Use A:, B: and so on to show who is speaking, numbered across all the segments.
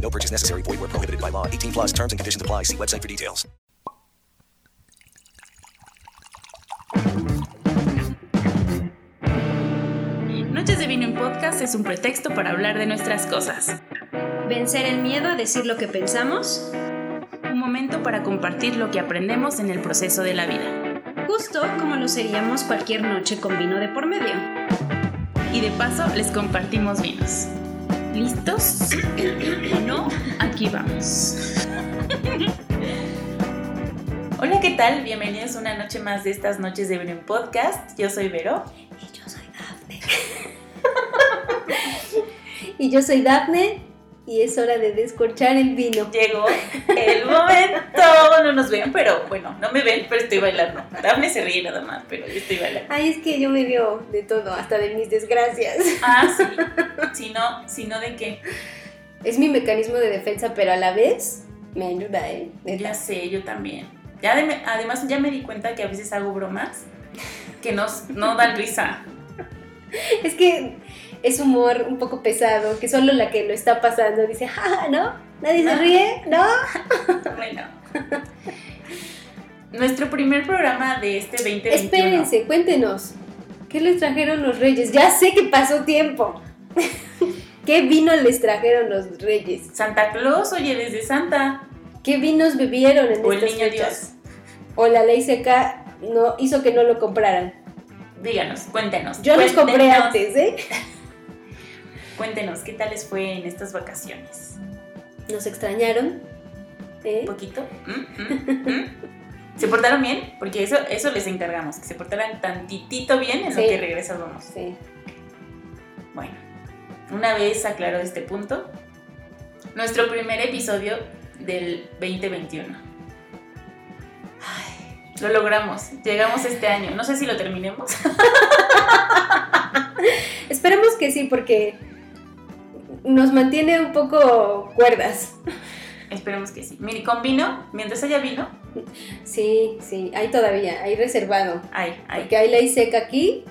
A: No purchase necessary. Void where prohibited by law. 18 plus terms and conditions apply. See website for details.
B: Noches de Vino en Podcast es un pretexto para hablar de nuestras cosas.
C: Vencer el miedo a decir lo que pensamos.
B: Un momento para compartir lo que aprendemos en el proceso de la vida.
C: Justo como lo seríamos cualquier noche con vino de por medio.
B: Y de paso les compartimos vinos. ¿Listos? ¿O no? Aquí vamos. Hola, ¿qué tal? Bienvenidos a una noche más de estas noches de en Podcast. Yo soy Vero.
C: Y yo soy Dafne. y yo soy Dafne. Y es hora de descorchar el vino.
B: Llegó el momento. No nos ven, pero bueno, no me ven, pero estoy bailando. Dafne se ríe nada más, pero yo estoy bailando.
C: Ay, es que yo me veo de todo, hasta de mis desgracias.
B: Ah, sí. Si no, si no, ¿de qué?
C: Es mi mecanismo de defensa, pero a la vez me ayuda, ¿eh? Neta.
B: Ya sé, yo también. Ya de- además ya me di cuenta que a veces hago bromas que no, no dan risa.
C: Es que es humor un poco pesado, que solo la que lo está pasando dice, ja, ¿no? Nadie se ríe, ¿no?
B: Bueno. Nuestro primer programa de este 2021.
C: Espérense, cuéntenos. ¿Qué les trajeron los reyes? Ya sé que pasó tiempo. ¿Qué vino les trajeron los reyes?
B: Santa Claus, oye, desde Santa.
C: ¿Qué vinos bebieron en
B: O el
C: estas
B: niño
C: fechas? O la ley seca no hizo que no lo compraran.
B: Díganos, cuéntenos.
C: Yo los compré antes, ¿eh?
B: Cuéntenos, ¿qué tal les fue en estas vacaciones?
C: Nos extrañaron. ¿eh?
B: ¿Un poquito? ¿Mm? ¿Mm? ¿Mm? ¿Se portaron bien? Porque eso, eso les encargamos, que se portaran tantitito bien en lo que regresamos.
C: Sí.
B: Bueno, una vez aclarado este punto, nuestro primer episodio del 2021. Ay, lo logramos, llegamos este año. No sé si lo terminemos.
C: Esperemos que sí, porque nos mantiene un poco cuerdas.
B: Esperemos que sí. Mire, con vino, mientras haya vino,
C: Sí, sí, hay todavía, hay reservado.
B: ay, ay.
C: Porque hay ley seca aquí,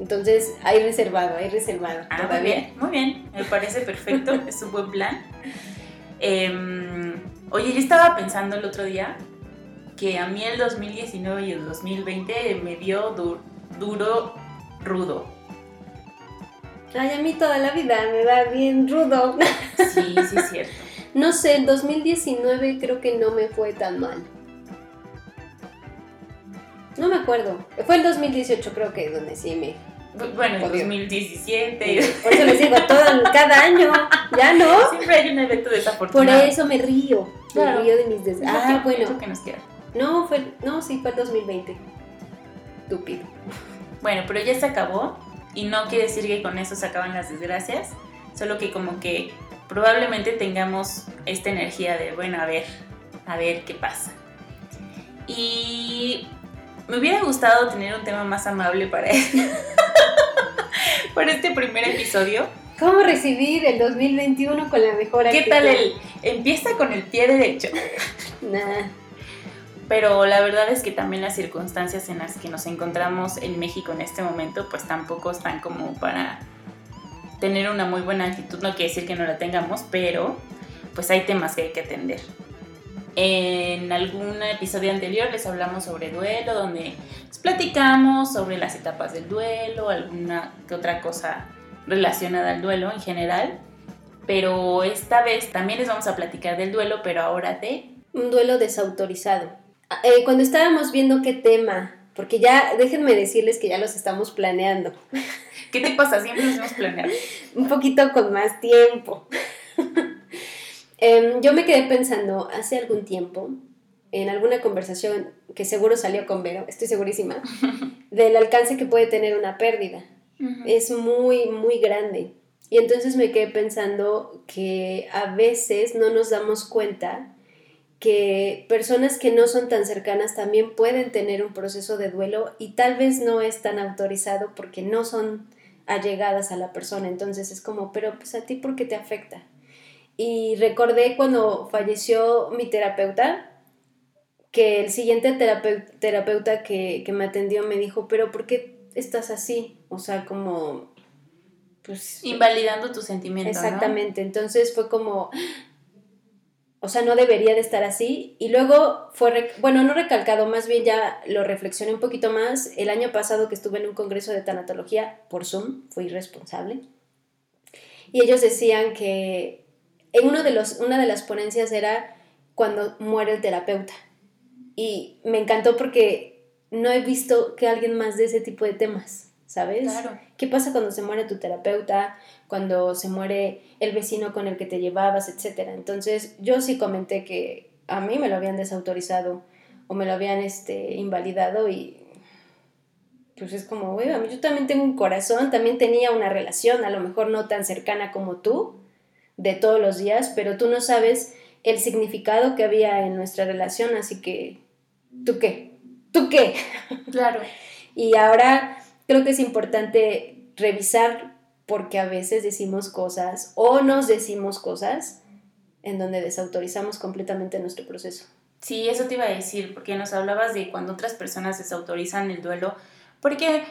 C: entonces hay reservado, hay reservado.
B: Ah, muy bien, muy bien. Me parece perfecto, es un buen plan. Em, oye, yo estaba pensando el otro día que a mí el 2019 y el 2020 me dio du- duro, rudo.
C: Ay, a mí toda la vida me da bien rudo.
B: Sí, sí, es cierto.
C: No sé, el 2019 creo que no me fue tan mal. No me acuerdo. Fue el 2018 creo que donde sí me...
B: Bu- Bueno, el
C: Jodido.
B: 2017.
C: Por eso les digo, todo, cada año. Ya no.
B: Siempre hay un evento
C: Por
B: desafortunado.
C: eso me río.
B: Claro.
C: Me río de mis des...
B: Es lo
C: Ah,
B: que-
C: bueno.
B: lo que nos queda.
C: No, fue... No, sí, fue el 2020. Estúpido.
B: Bueno, pero ya se acabó y no quiere decir que con eso se acaban las desgracias, solo que como que probablemente tengamos esta energía de, bueno, a ver, a ver qué pasa. Y me hubiera gustado tener un tema más amable para, para este primer episodio.
C: ¿Cómo recibir el 2021 con la mejor
B: ¿Qué
C: actitud?
B: tal el empieza con el pie derecho?
C: Nah.
B: Pero la verdad es que también las circunstancias en las que nos encontramos en México en este momento, pues tampoco están como para tener una muy buena actitud. No quiere decir que no la tengamos, pero pues hay temas que hay que atender. En algún episodio anterior les hablamos sobre duelo, donde les platicamos sobre las etapas del duelo, alguna que otra cosa relacionada al duelo en general. Pero esta vez también les vamos a platicar del duelo, pero ahora de...
C: Un duelo desautorizado. Eh, cuando estábamos viendo qué tema, porque ya déjenme decirles que ya los estamos planeando.
B: ¿Qué te pasa? Siempre los hemos planeado.
C: Un poquito con más tiempo. Em, yo me quedé pensando hace algún tiempo, en alguna conversación que seguro salió con Vero, estoy segurísima, del alcance que puede tener una pérdida. Es muy, muy grande. Y entonces me quedé pensando que a veces no nos damos cuenta que personas que no son tan cercanas también pueden tener un proceso de duelo y tal vez no es tan autorizado porque no son allegadas a la persona. Entonces es como, pero pues a ti, ¿por qué te afecta? Y recordé cuando falleció mi terapeuta, que el siguiente terapeuta, que, me atendió me dijo, pero ¿por qué estás así? O sea, como...
B: Pues, Invalidando tus sentimientos.
C: Exactamente, entonces fue como, o sea, no debería de estar así. Y luego fue, bueno, no recalcado, más bien ya lo reflexioné un poquito más. El año pasado que estuve en un congreso de tanatología por Zoom, fui responsable. Y ellos decían que en uno de los, una de las ponencias era cuando muere el terapeuta. Y me encantó porque no he visto que alguien más de ese tipo de temas, ¿sabes?
B: Claro.
C: ¿Qué pasa cuando se muere tu terapeuta? Cuando se muere el vecino con el que te llevabas, etcétera. Entonces, yo sí comenté que a mí me lo habían desautorizado o me lo habían este, invalidado y pues es como, güey, a mí yo también tengo un corazón, también tenía una relación, a lo mejor no tan cercana como tú, de todos los días, pero tú no sabes el significado que había en nuestra relación, así que, ¿tú qué? ¿Tú qué?
B: Claro.
C: y ahora creo que es importante revisar porque a veces decimos cosas o nos decimos cosas en donde desautorizamos completamente nuestro proceso.
B: Sí, eso te iba a decir, porque nos hablabas de cuando otras personas desautorizan el duelo, porque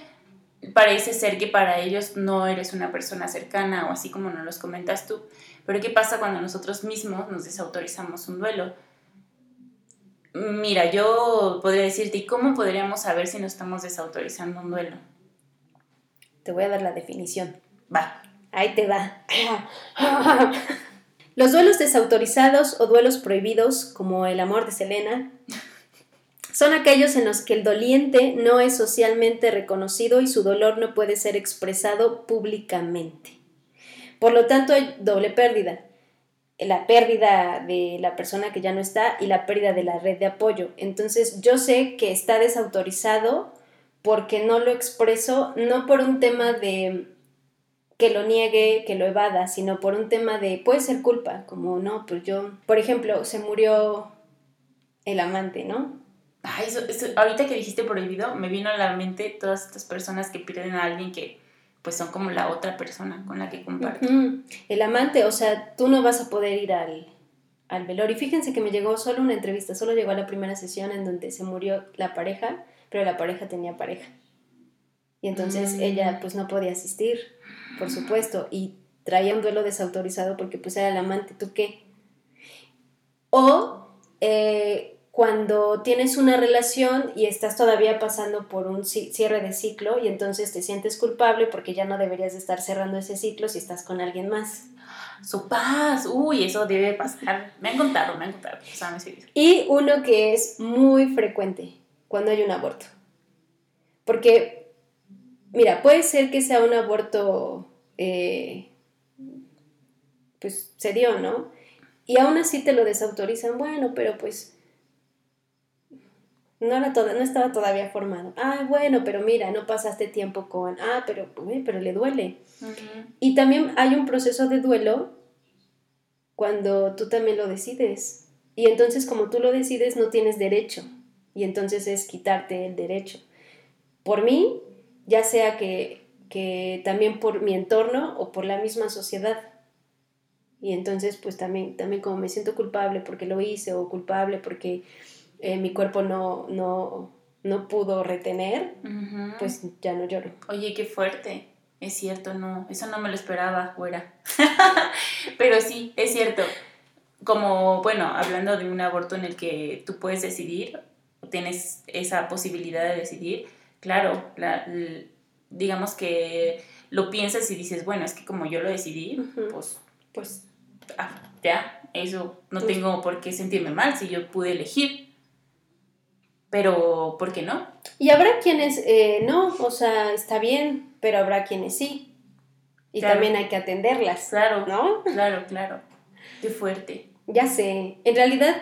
B: parece ser que para ellos no eres una persona cercana o así como nos los comentas tú. Pero ¿qué pasa cuando nosotros mismos nos desautorizamos un duelo? Mira, yo podría decirte, ¿y cómo podríamos saber si nos estamos desautorizando un duelo?
C: Te voy a dar la definición.
B: Va.
C: Ahí te va. Los duelos desautorizados o duelos prohibidos, como el amor de Selena, son aquellos en los que el doliente no es socialmente reconocido y su dolor no puede ser expresado públicamente. Por lo tanto, hay doble pérdida. La pérdida de la persona que ya no está y la pérdida de la red de apoyo. Entonces, yo sé que está desautorizado porque no lo expreso, no por un tema de que lo niegue, que lo evada, sino por un tema de, puede ser culpa, como no, pues yo, por ejemplo, se murió el amante, ¿no?
B: Ay, ahorita que dijiste prohibido, me vino a la mente todas estas personas que pierden a alguien que pues son como la otra persona con la que comparto.
C: El amante, o sea, tú no vas a poder ir al, al velorio. Y fíjense que me llegó solo una entrevista, solo llegó a la primera sesión en donde se murió la pareja, pero la pareja tenía pareja. Y entonces mm. ella pues no podía asistir, por supuesto, y traía un duelo desautorizado porque pues era el amante, ¿tú qué? O eh, cuando tienes una relación y estás todavía pasando por un cierre de ciclo y entonces te sientes culpable porque ya no deberías de estar cerrando ese ciclo si estás con alguien más.
B: Su paz, uy, eso debe pasar. Me han contado, me han contado.
C: Y uno que es muy frecuente cuando hay un aborto. Porque, mira, puede ser que sea un aborto, eh, pues se dio, ¿no? Y aún así te lo desautorizan, bueno, pero pues no, era no estaba todavía formado. Ah, bueno, pero mira, no pasaste tiempo con, ah, pero, pero le duele. Y también hay un proceso de duelo cuando tú también lo decides. Y entonces como tú lo decides no tienes derecho. Y entonces es quitarte el derecho. Por mí, ya sea que, que también por mi entorno o por la misma sociedad. Y entonces pues también, también como me siento culpable porque lo hice o culpable porque eh, mi cuerpo no, no, no pudo retener, pues ya no lloro.
B: Oye, qué fuerte. Es cierto, no, eso no me lo esperaba, fuera. Pero sí, es cierto. Como, bueno, hablando de un aborto en el que tú puedes decidir, tienes esa posibilidad de decidir, claro, la- l- digamos que lo piensas y dices, bueno, es que como yo lo decidí,
C: Ujú.
B: pues
C: Pues
B: ah, ya, eso no
C: Pues-
B: tengo por qué sentirme mal si yo pude elegir. Pero, ¿por qué no?
C: Y habrá quienes eh, no, o sea, está bien, pero habrá quienes sí. Y
B: Claro.
C: también hay que atenderlas,
B: Claro,
C: ¿no?
B: claro, claro. Qué fuerte.
C: Ya sé, en realidad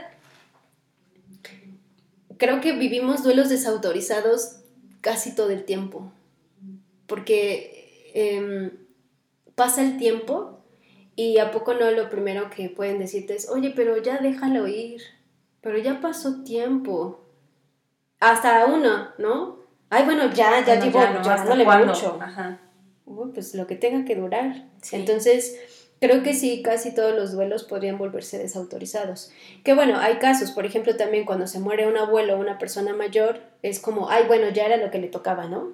C: creo que vivimos duelos desautorizados casi todo el tiempo, porque em, pasa el tiempo y a poco no lo primero que pueden decirte es, oye, pero ya déjalo ir, pero ya pasó tiempo. Hasta uno, ¿no? Ay, bueno, ya, ya
B: Bueno,
C: mucho.
B: Ajá.
C: Uy, pues lo que tenga que durar.
B: Sí.
C: Entonces, creo que sí, casi todos los duelos podrían volverse desautorizados. Que bueno, hay casos, por ejemplo, también cuando se muere un abuelo o una persona mayor, es como, ay, bueno, ya era lo que le tocaba, ¿no?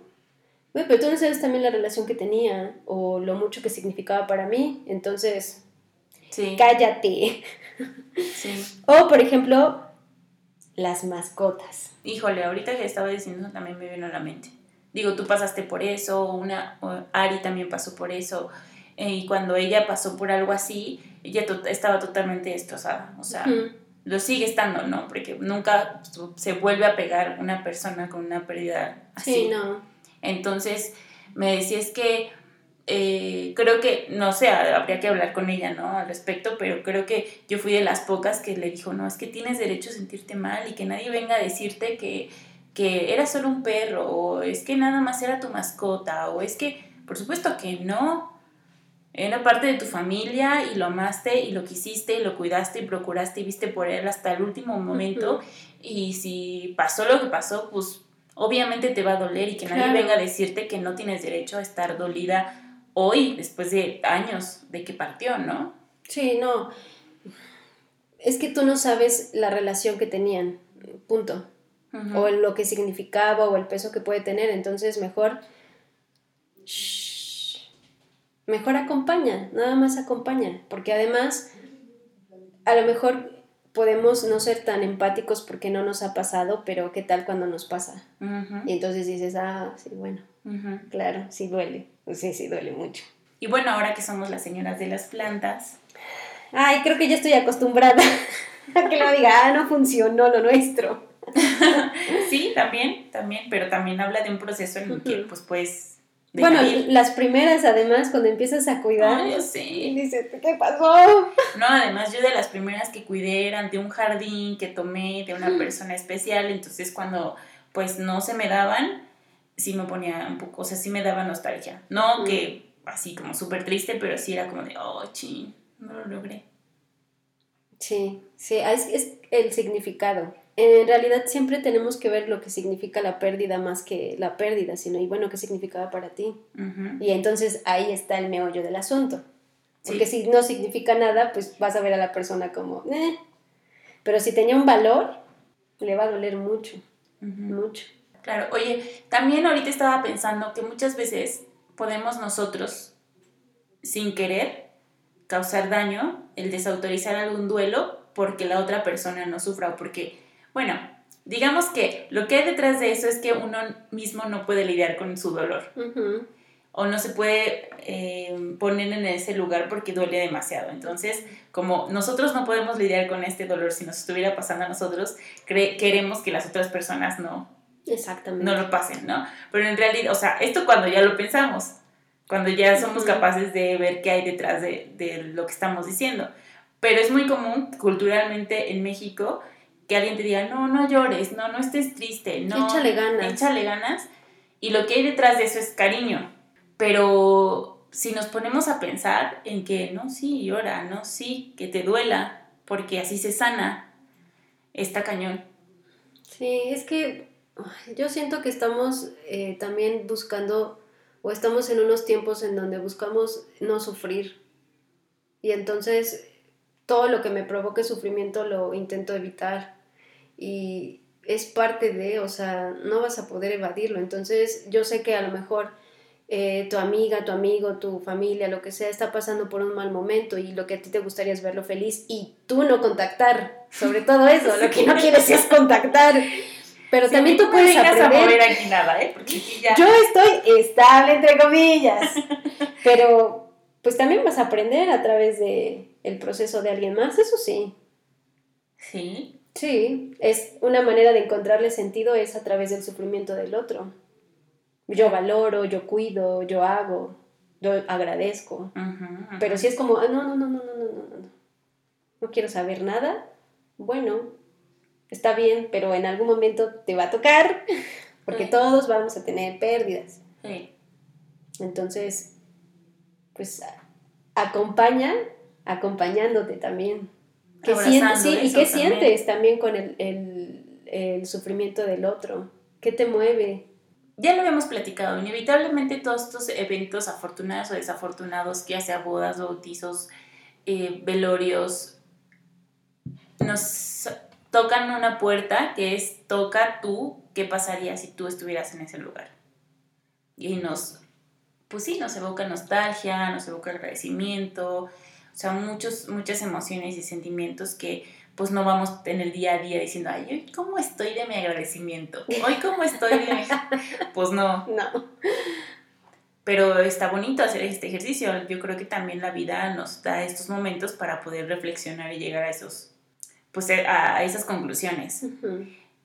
C: Güey, pero tú no sabes también la relación que tenía o lo mucho que significaba para mí, entonces,
B: Sí.
C: cállate.
B: sí.
C: O, por ejemplo, las mascotas.
B: Híjole, ahorita que estaba diciendo también me vino a la mente. Digo, tú pasaste por eso, una Ari también pasó por eso. Y cuando ella pasó por algo así, ella to- estaba totalmente destrozada. O sea, lo sigue estando, ¿no? Porque nunca se vuelve a pegar una persona con una pérdida así.
C: Sí, no.
B: Entonces, me decía, es que eh, creo que, no sé, habría que hablar con ella, ¿no? Al respecto, pero creo que yo fui de las pocas que le dijo, no, es que tienes derecho a sentirte mal y que nadie venga a decirte que, que era solo un perro, o es que nada más era tu mascota, o es que, por supuesto que no. Era parte de tu familia y lo amaste y lo quisiste y lo cuidaste y procuraste y viste por él hasta el último momento.
C: Ujú.
B: Y si pasó lo que pasó, pues obviamente te va a doler y que nadie
C: Claro.
B: venga a decirte que no tienes derecho a estar dolida hoy, después de años de que partió, ¿no?
C: Sí, no. Es que tú no sabes la relación que tenían, punto. O lo que significaba o el peso que puede tener. Entonces, mejor. shh, Mejor acompaña, nada más acompaña. Porque además, a lo mejor podemos no ser tan empáticos porque no nos ha pasado, pero ¿qué tal cuando nos pasa?
B: Ujú,
C: Y entonces dices, ah, sí, bueno, claro, sí duele. Sí, sí duele mucho.
B: Y bueno, ahora que somos las señoras de las plantas,
C: Ay, creo que ya estoy acostumbrada a que lo diga, ah, no funcionó lo nuestro.
B: sí, también, también, pero también habla de un proceso en el que pues puedes
C: Bueno, las primeras, además, cuando empiezas a cuidar,
B: yo sé.
C: dices, ¿qué pasó?
B: No, además yo de las primeras que cuidé eran de un jardín que tomé de una persona especial, entonces cuando pues no se me daban, sí me ponía un poco, o sea, sí me daba nostalgia. No
C: Mm.
B: que así como súper triste, pero sí era como de, oh, ching, no lo logré.
C: Sí, sí, es, es el significado. En realidad siempre tenemos que ver lo que significa la pérdida más que la pérdida, sino, y bueno, qué significaba para ti. Y entonces ahí está el meollo del asunto.
B: Sí.
C: Porque si no significa nada, pues vas a ver a la persona como, eh. Pero si tenía un valor, le va a doler mucho, mucho.
B: Claro, oye, también ahorita estaba pensando que muchas veces podemos nosotros, sin querer, causar daño, el desautorizar algún duelo porque la otra persona no sufra o porque, bueno, digamos que lo que hay detrás de eso es que uno mismo no puede lidiar con su dolor o no se puede eh, poner en ese lugar porque duele demasiado. Entonces, como nosotros no podemos lidiar con este dolor si nos estuviera pasando a nosotros, queremos que las otras personas no,
C: Exactamente.
B: no lo pasen, ¿no? Pero en realidad, o sea, esto cuando ya lo pensamos, cuando ya somos capaces de ver qué hay detrás de, de lo que estamos diciendo. Pero es muy común culturalmente en México que alguien te diga, no, no llores, no, no estés triste, no.
C: Échale ganas.
B: Échale ganas. Y lo que hay detrás de eso es cariño. Pero si nos ponemos a pensar en que, no, sí, llora, no, sí, que te duela, porque así se sana, está cañón.
C: Sí, es que yo siento que estamos eh, también buscando, o estamos en unos tiempos en donde buscamos no sufrir. Y entonces todo lo que me provoque sufrimiento lo intento evitar. Y es parte de, o sea, no vas a poder evadirlo. Entonces yo sé que a lo mejor eh, tu amiga, tu amigo, tu familia, lo que sea, está pasando por un mal momento y lo que a ti te gustaría es verlo feliz y tú no contactar, sobre todo eso, lo que no quieres es contactar. Pero también tú puedes aprender.
B: aquí nada, ¿eh?
C: Yo estoy estable entre comillas, pero pues también vas a aprender a través de el proceso de alguien más, eso sí.
B: Sí.
C: Sí, es una manera de encontrarle sentido es a través del sufrimiento del otro yo valoro, yo cuido, yo hago, yo agradezco. Pero si es como, no, no, no, no, no, no, no, no, no quiero saber nada, bueno, está bien, pero en algún momento te va a tocar, porque todos vamos a tener pérdidas. Entonces, pues acompaña, acompañándote también. ¿Qué sientes, sí, ¿Y qué sientes también con el, el, el sufrimiento del otro? ¿Qué te mueve?
B: ya lo habíamos platicado, inevitablemente todos estos eventos afortunados o desafortunados, ya sea bodas, bautizos, eh, velorios, nos tocan una puerta que es toca tú, ¿qué pasaría si tú estuvieras en ese lugar? Y nos, pues sí, nos evoca nostalgia, nos evoca agradecimiento, o sea, muchos, muchas emociones y sentimientos que pues no vamos en el día a día diciendo, ay, hoy cómo estoy de mi agradecimiento, hoy cómo estoy de mi... Pues no.
C: No.
B: Pero está bonito hacer este ejercicio. Yo creo que también la vida nos da estos momentos para poder reflexionar y llegar a esos, pues a, esas conclusiones.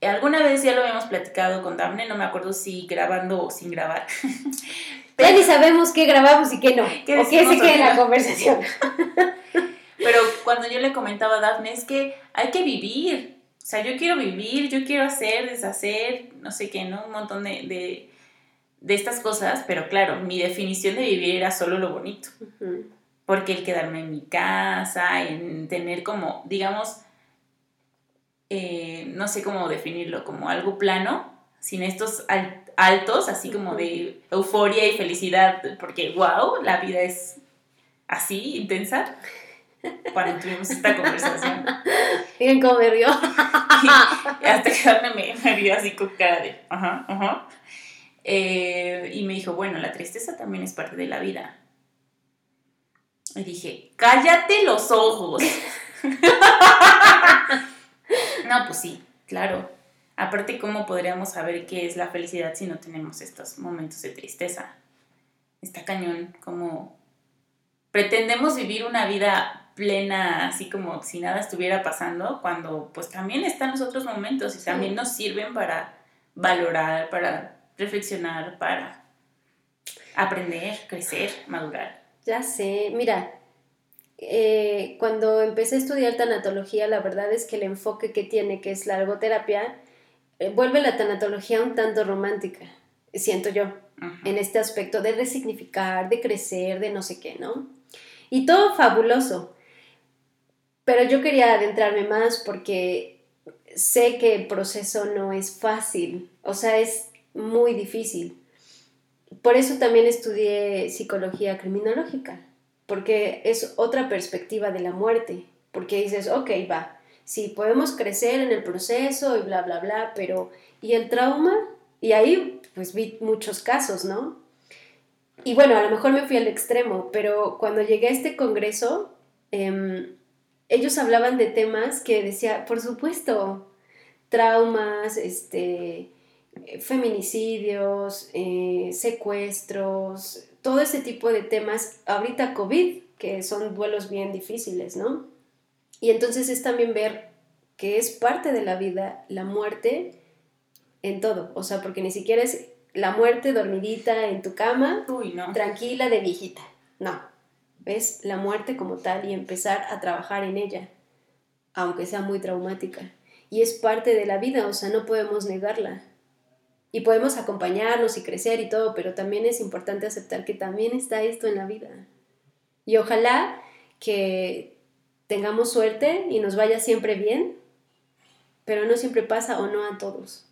B: Alguna vez ya lo habíamos platicado con Daphne, no me acuerdo si grabando o sin grabar.
C: Ya ni sabemos qué grabamos y qué no. ¿Qué o qué se queda en la conversación.
B: Pero cuando yo le comentaba a Daphne, es que hay que vivir. O sea, yo quiero vivir, yo quiero hacer, deshacer, no sé qué, ¿no? Un montón de, de, estas cosas, pero claro, mi definición de vivir era solo lo bonito. Porque el quedarme en mi casa, en tener como, digamos, eh, no sé cómo definirlo, como algo plano, sin estos altos, así como de euforia y felicidad, porque wow, la vida es así, intensa para tuvimos esta conversación.
C: Miren cómo me rió.
B: y hasta que me, me vio así con cara de, ajá, ajá. Eh, y me dijo, bueno, la tristeza también es parte de la vida. Y dije, cállate los ojos. no, pues sí, claro. Aparte, ¿cómo podríamos saber qué es la felicidad si no tenemos estos momentos de tristeza? Está cañón, como pretendemos vivir una vida plena, así como si nada estuviera pasando, cuando pues también están los otros momentos y también nos sirven para valorar, para reflexionar, para aprender, crecer, madurar.
C: Ya sé, mira, eh, cuando empecé a estudiar tanatología, la verdad es que el enfoque que tiene, que es la ergoterapia, vuelve la tanatología un tanto romántica, siento yo, en este aspecto de resignificar, de crecer, de no sé qué, ¿no? Y todo fabuloso. Pero yo quería adentrarme más porque sé que el proceso no es fácil, o sea, es muy difícil. Por eso también estudié psicología criminológica, porque es otra perspectiva de la muerte, porque dices, ok, va, sí, podemos crecer en el proceso y bla, bla, bla, pero ¿y el trauma? Y ahí pues vi muchos casos, ¿no? Y bueno, a lo mejor me fui al extremo, pero cuando llegué a este congreso, eh, ellos hablaban de temas que decía, por supuesto, traumas, este, feminicidios, eh, secuestros, todo ese tipo de temas. Ahorita COVID, que son duelos bien difíciles, ¿no? Y entonces es también ver que es parte de la vida la muerte en todo, o sea, porque ni siquiera es la muerte dormidita en tu cama, tranquila de viejita, no, ves la muerte como tal y empezar a trabajar en ella, aunque sea muy traumática. Y es parte de la vida, o sea, no podemos negarla. Y podemos acompañarnos y crecer y todo, pero también es importante aceptar que también está esto en la vida. Y ojalá que tengamos suerte y nos vaya siempre bien, pero no siempre pasa o no a todos.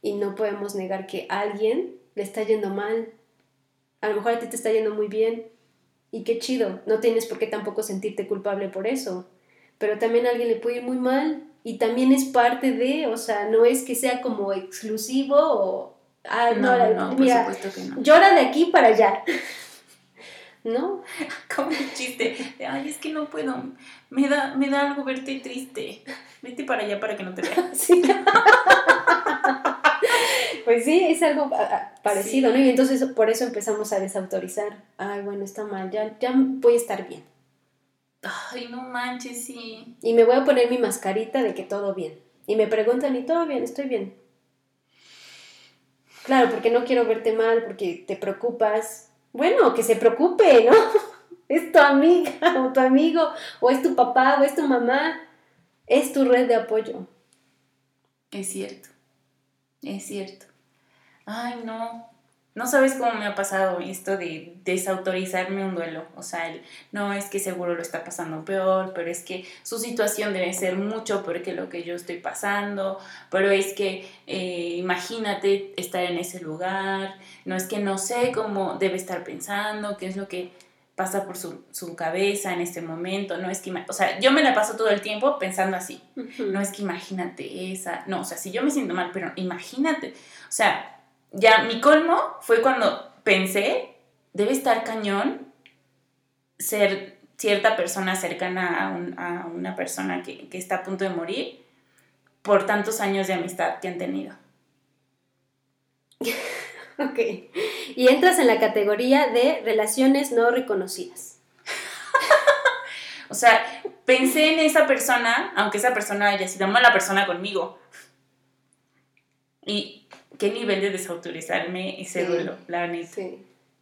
C: Y no podemos negar que a alguien le está yendo mal. A lo mejor a ti te está yendo muy bien, y qué chido, no tienes por qué tampoco sentirte culpable por eso. Pero también a alguien le puede ir muy mal y también es parte de, o sea, no es que sea como exclusivo o... Ah, no,
B: No,
C: no,
B: no, por supuesto que no.
C: llora de aquí para allá. ¿No?
B: Como un chiste. de, Ay, es que no puedo. Me da, me da algo verte triste. Vete para allá para que no te vea.
C: Sí. pues sí, es algo ah, ah, parecido,
B: Sí.
C: ¿no? Y entonces por eso empezamos a desautorizar. Ay, bueno, está mal, ya, ya voy a estar bien.
B: Ay, no manches, sí.
C: Y me voy a poner mi mascarita de que todo bien. Y me preguntan, ¿y todo bien? Estoy bien. Claro, porque no quiero verte mal, porque te preocupas. Bueno, que se preocupe, ¿no? Es tu amiga o tu amigo, o es tu papá, o es tu mamá. Es tu red de apoyo.
B: Es cierto. Es cierto. Ay, no. No sabes cómo me ha pasado esto de desautorizarme un duelo. O sea, el, no es que seguro lo está pasando peor, pero es que su situación debe ser mucho peor que lo que yo estoy pasando. Pero es que eh, imagínate estar en ese lugar. No es que no sé cómo debe estar pensando, qué es lo que pasa por su, su cabeza en este momento. No es que, o sea, yo me la paso todo el tiempo pensando así. No es que imagínate esa. No, o sea, si yo me siento mal, pero imagínate. O sea, ya mi colmo fue cuando pensé, debe estar cañón ser cierta persona cercana a, un- a una persona que, que está a punto de morir por tantos años de amistad que han tenido.
C: Ok. Y entras en la categoría de relaciones no reconocidas.
B: O sea, pensé en esa persona, aunque esa persona haya sido mala persona conmigo. Y qué nivel de desautorizarme ese
C: Sí.
B: duelo, la neta.
C: Sí.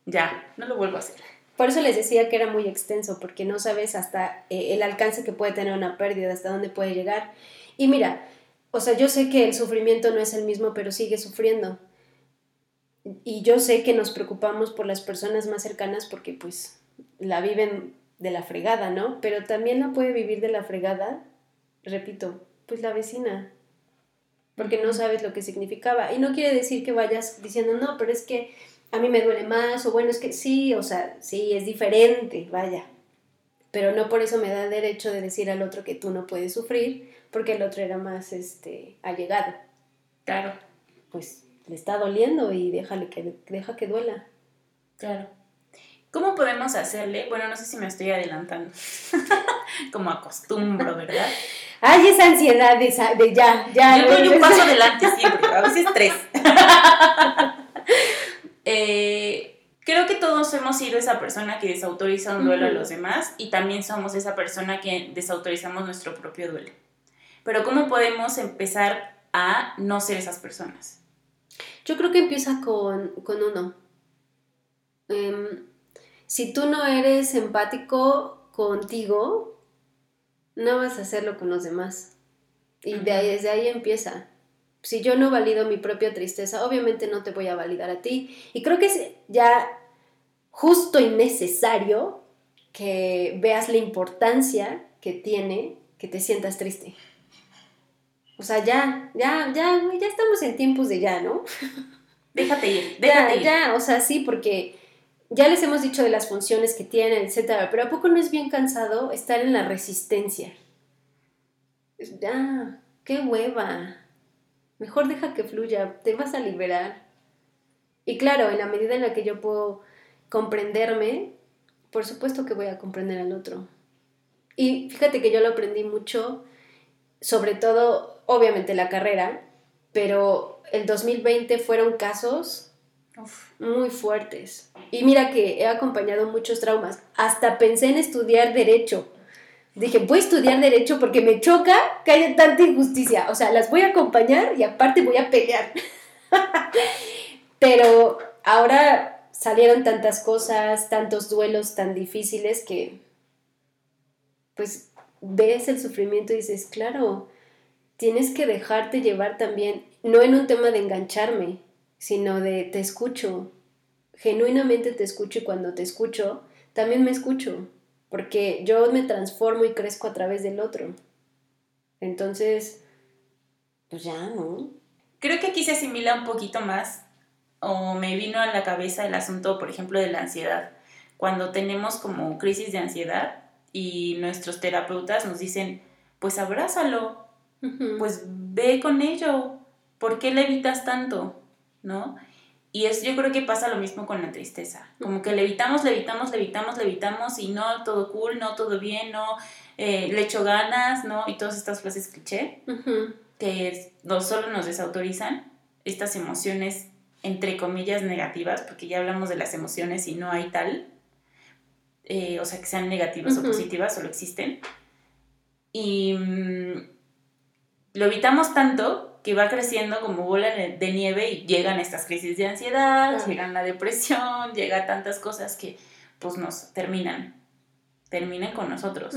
B: Ya, no lo vuelvo a hacer.
C: Por eso les decía que era muy extenso, porque no sabes hasta eh, el alcance que puede tener una pérdida, hasta dónde puede llegar. Y mira, o sea, yo sé que el sufrimiento no es el mismo, pero sigue sufriendo. Y yo sé que nos preocupamos por las personas más cercanas porque pues la viven de la fregada, ¿no? Pero también la puede vivir de la fregada, repito, pues la vecina, porque no sabes lo que significaba. Y no quiere decir que vayas diciendo, no, pero es que a mí me duele más, o bueno, es que sí, o sea, sí, es diferente, vaya. Pero no por eso me da derecho de decir al otro que tú no puedes sufrir, porque el otro era más este, allegado.
B: Claro,
C: Pues le está doliendo y déjale que, deja que duela.
B: claro. ¿Cómo podemos hacerle? Bueno, no sé si me estoy adelantando. Como acostumbro, ¿verdad?
C: Ay, esa ansiedad de, esa- de ya, ya.
B: Yo doy un paso adelante siempre, a veces tres. Eh, creo que todos hemos sido esa persona que desautoriza un duelo a los demás y también somos esa persona que desautorizamos nuestro propio duelo. Pero ¿cómo podemos empezar a no ser esas personas?
C: Yo creo que empieza con, con uno. Em, si tú no eres empático contigo, no vas a hacerlo con los demás. Y de ahí, desde ahí empieza. Si yo no valido mi propia tristeza, obviamente no te voy a validar a ti. Y creo que es ya justo y necesario que veas la importancia que tiene que te sientas triste. O sea, ya, ya, ya, ya estamos en tiempos de ya, ¿no?
B: Déjate ir,
C: Ya,
B: déjate ir.
C: ya, o sea, sí, porque ya les hemos dicho de las funciones que tienen, etcétera, pero ¿a poco no es bien cansado estar en la resistencia? Es- Ya, qué hueva. Mejor deja que fluya, te vas a liberar. Y claro, en la medida en la que yo puedo comprenderme, por supuesto que voy a comprender al otro. Y fíjate que yo lo aprendí mucho, sobre todo, obviamente, la carrera, pero el 2020 fueron casos Muy fuertes. Y mira que he acompañado muchos traumas. Hasta pensé en estudiar derecho. Dije, voy a estudiar derecho porque me choca que haya tanta injusticia. O sea, las voy a acompañar y aparte voy a pelear. Pero ahora salieron tantas cosas, tantos duelos tan difíciles que pues ves el sufrimiento y dices, claro, tienes que dejarte llevar también, no en un tema de engancharme, sino de te escucho, genuinamente te escucho y cuando te escucho, también me escucho, porque yo me transformo y crezco a través del otro. Entonces, pues ya, ¿no?
B: Creo que aquí se asimila un poquito más, o me vino a la cabeza el asunto, por ejemplo, de la ansiedad. Cuando tenemos como crisis de ansiedad y nuestros terapeutas nos dicen, pues abrázalo, pues ve con ello. ¿Por qué le evitas tanto? ¿No? Y es, yo creo que pasa lo mismo con la tristeza. Como que le evitamos, le evitamos, le evitamos, le evitamos y no, todo cool, no, todo bien, no, eh, le echo ganas, ¿no? Y todas estas frases cliché que no solo nos desautorizan estas emociones, entre comillas, negativas, porque ya hablamos de las emociones y no hay tal, eh, o sea, que sean negativas o positivas, solo existen. Y mm, lo evitamos tanto que va creciendo como bola de nieve y llegan estas crisis de ansiedad, llegan la depresión, llega tantas cosas que pues nos terminan, terminan con nosotros.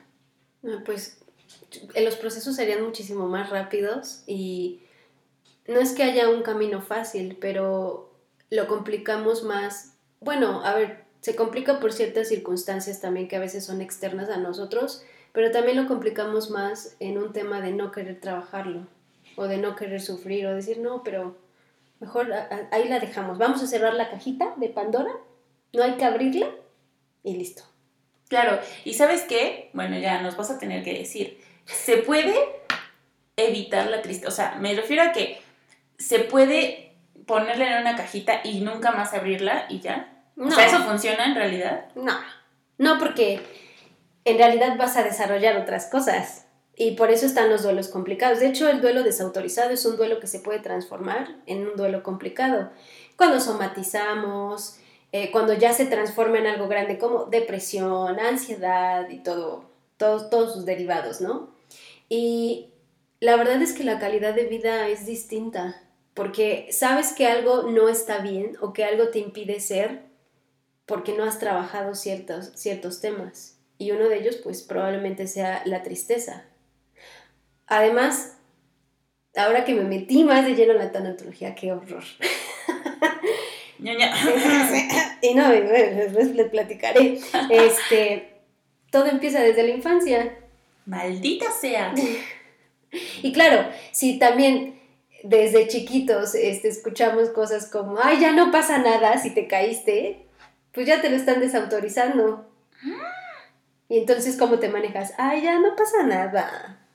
C: Ah, pues los procesos serían muchísimo más rápidos y no es que haya un camino fácil, pero lo complicamos más. Bueno, a ver, se complica por ciertas circunstancias también que a veces son externas a nosotros, pero también lo complicamos más en un tema de no querer trabajarlo o de no querer sufrir o decir, no, pero mejor ahí la dejamos. Vamos a cerrar la cajita de Pandora, no hay que abrirla y listo.
B: Claro, y sabes qué, bueno, ya nos vas a tener que decir, se puede evitar la tristeza, o sea, me refiero a que se puede ponerla en una cajita y nunca más abrirla y ya. No. O sea, ¿eso funciona en realidad?
C: No, no, porque en realidad vas a desarrollar otras cosas. Y por eso están los duelos complicados. De hecho, el duelo desautorizado es un duelo que se puede transformar en un duelo complicado. Cuando somatizamos, eh, cuando ya se transforma en algo grande como depresión, ansiedad y todo, todos, todos sus derivados, ¿no? Y la verdad es que la calidad de vida es distinta, porque sabes que algo no está bien o que algo te impide ser porque no has trabajado ciertos, ciertos temas. Y uno de ellos, pues probablemente sea la tristeza. Además, ahora que me metí más de lleno en la tanatología, qué horror. y no, después les platicaré. Este, todo empieza desde la infancia.
B: Maldita sea.
C: y claro, si también desde chiquitos este, escuchamos cosas como, ay, ya no pasa nada si te caíste, pues ya te lo están desautorizando. Y entonces, ¿cómo te manejas? Ay, ya no pasa nada.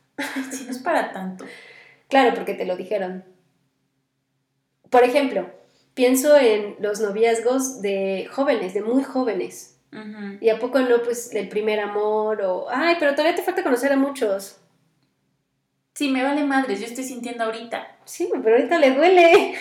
B: Si no es para tanto.
C: Claro, porque te lo dijeron. Por ejemplo, pienso en los noviazgos de jóvenes, de muy jóvenes. Y a poco no, pues, el primer amor o, ay, pero todavía te falta conocer a muchos.
B: Sí, me vale madres, yo estoy sintiendo ahorita.
C: Sí, pero ahorita le duele.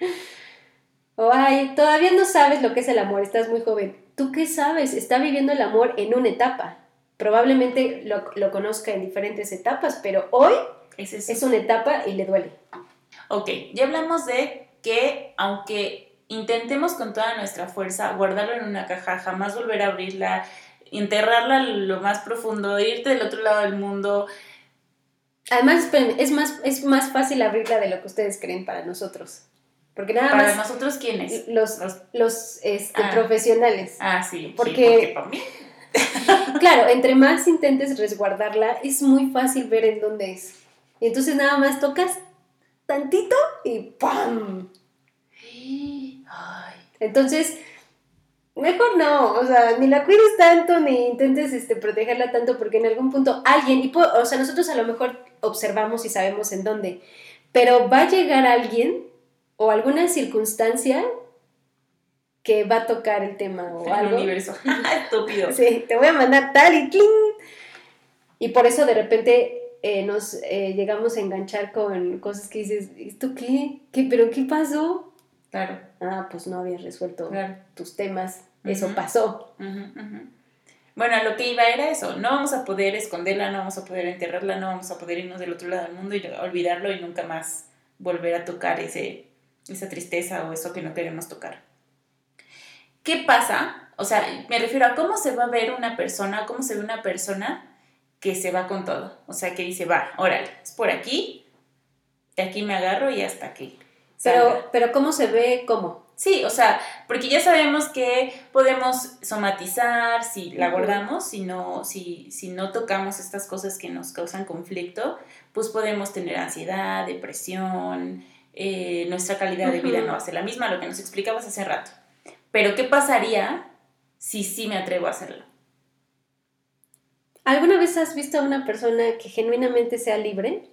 C: o, ay, todavía no sabes lo que es el amor, estás muy joven. ¿Tú qué sabes? Está viviendo el amor en una etapa. Probablemente lo, lo conozca en diferentes etapas, pero hoy
B: es,
C: es una etapa y le duele.
B: Ok, ya hablamos de que aunque intentemos con toda nuestra fuerza guardarlo en una caja, jamás volver a abrirla, enterrarla lo más profundo, irte del otro lado del mundo.
C: Además, es más, es más fácil abrirla de lo que ustedes creen para nosotros. Porque nada
B: ¿Para
C: más
B: nosotros quiénes?
C: los, los este,
B: Ah.
C: profesionales.
B: Ah, sí. sí,
C: Porque-
B: para mí.
C: Claro, entre más intentes resguardarla, es muy fácil ver en dónde es. Y entonces nada más tocas tantito y ¡pam! Entonces, mejor no, o sea, ni la cuides tanto, ni intentes este, protegerla tanto, porque en algún punto alguien, y o sea, nosotros a lo mejor observamos y sabemos en dónde, pero va a llegar alguien o alguna circunstancia que va a tocar el tema o
B: el
C: algo.
B: universo. Estúpido.
C: Sí, te voy a mandar tal y ¡tling! Y por eso de repente eh, nos eh, llegamos a enganchar con cosas que dices, ¿esto qué? ¿Qué? ¿Pero qué pasó?
B: Claro,
C: Ah, pues no habías resuelto
B: claro.
C: tus temas. Eso
B: Ujú.
C: pasó.
B: Ujú, ujú. Bueno, a lo que iba era eso. No vamos a poder esconderla, no vamos a poder enterrarla, no vamos a poder irnos del otro lado del mundo y olvidarlo y nunca más volver a tocar ese, esa tristeza o eso que no queremos tocar. ¿Qué pasa? O sea, me refiero a cómo se va a ver una persona, cómo se ve una persona que se va con todo. O sea, que dice, va, órale, es por aquí, de aquí me agarro y hasta aquí. salga".
C: Pero, pero ¿cómo se ve? ¿Cómo?
B: Sí, o sea, porque ya sabemos que podemos somatizar si la guardamos, si no, si, si no tocamos estas cosas que nos causan conflicto, pues podemos tener ansiedad, depresión, eh, nuestra calidad de vida no va a ser la misma, lo que nos explicabas hace rato. Pero ¿qué pasaría si sí me atrevo a hacerlo?
C: ¿Alguna vez has visto a una persona que genuinamente sea libre?